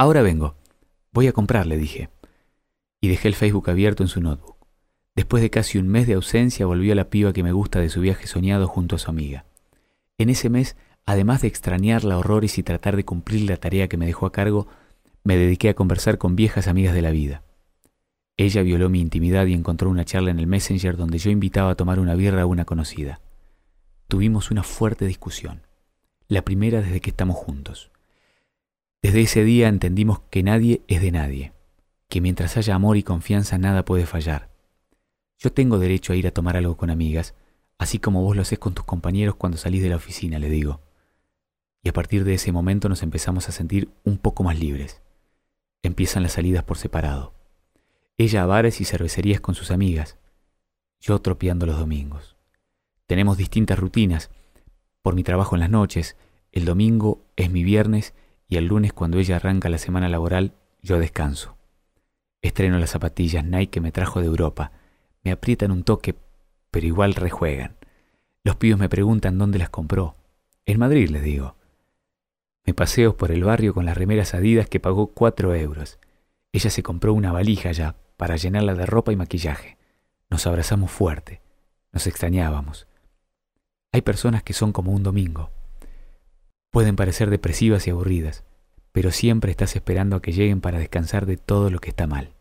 Ahora vengo. Voy a comprar, le dije. Y dejé el Facebook abierto en su notebook. Después de casi un mes de ausencia volvió la piba que me gusta de su viaje soñado junto a su amiga. En ese mes, además de extrañarla a horrores y tratar de cumplir la tarea que me dejó a cargo, me dediqué a conversar con viejas amigas de la vida. Ella violó mi intimidad y encontró una charla en el Messenger donde yo invitaba a tomar una birra a una conocida. Tuvimos una fuerte discusión, la primera desde que estamos juntos. Desde ese día entendimos que nadie es de nadie, que mientras haya amor y confianza nada puede fallar. Yo tengo derecho a ir a tomar algo con amigas, así como vos lo haces con tus compañeros cuando salís de la oficina, le digo. Y a partir de ese momento nos empezamos a sentir un poco más libres. Empiezan las salidas por separado. Ella a bares y cervecerías con sus amigas, yo tropeando los domingos. Tenemos distintas rutinas. Por mi trabajo en las noches, el domingo es mi viernes y el lunes cuando ella arranca la semana laboral, yo descanso. Estreno las zapatillas Nike que me trajo de Europa. Me aprietan un toque, pero igual rejuegan. Los pibos me preguntan dónde las compró. En Madrid, les digo. Me paseo por el barrio con las remeras adidas que pagó cuatro euros. Ella se compró una valija ya, para llenarla de ropa y maquillaje. Nos abrazamos fuerte, nos extrañábamos. Hay personas que son como un domingo. Pueden parecer depresivas y aburridas, pero siempre estás esperando a que lleguen para descansar de todo lo que está mal.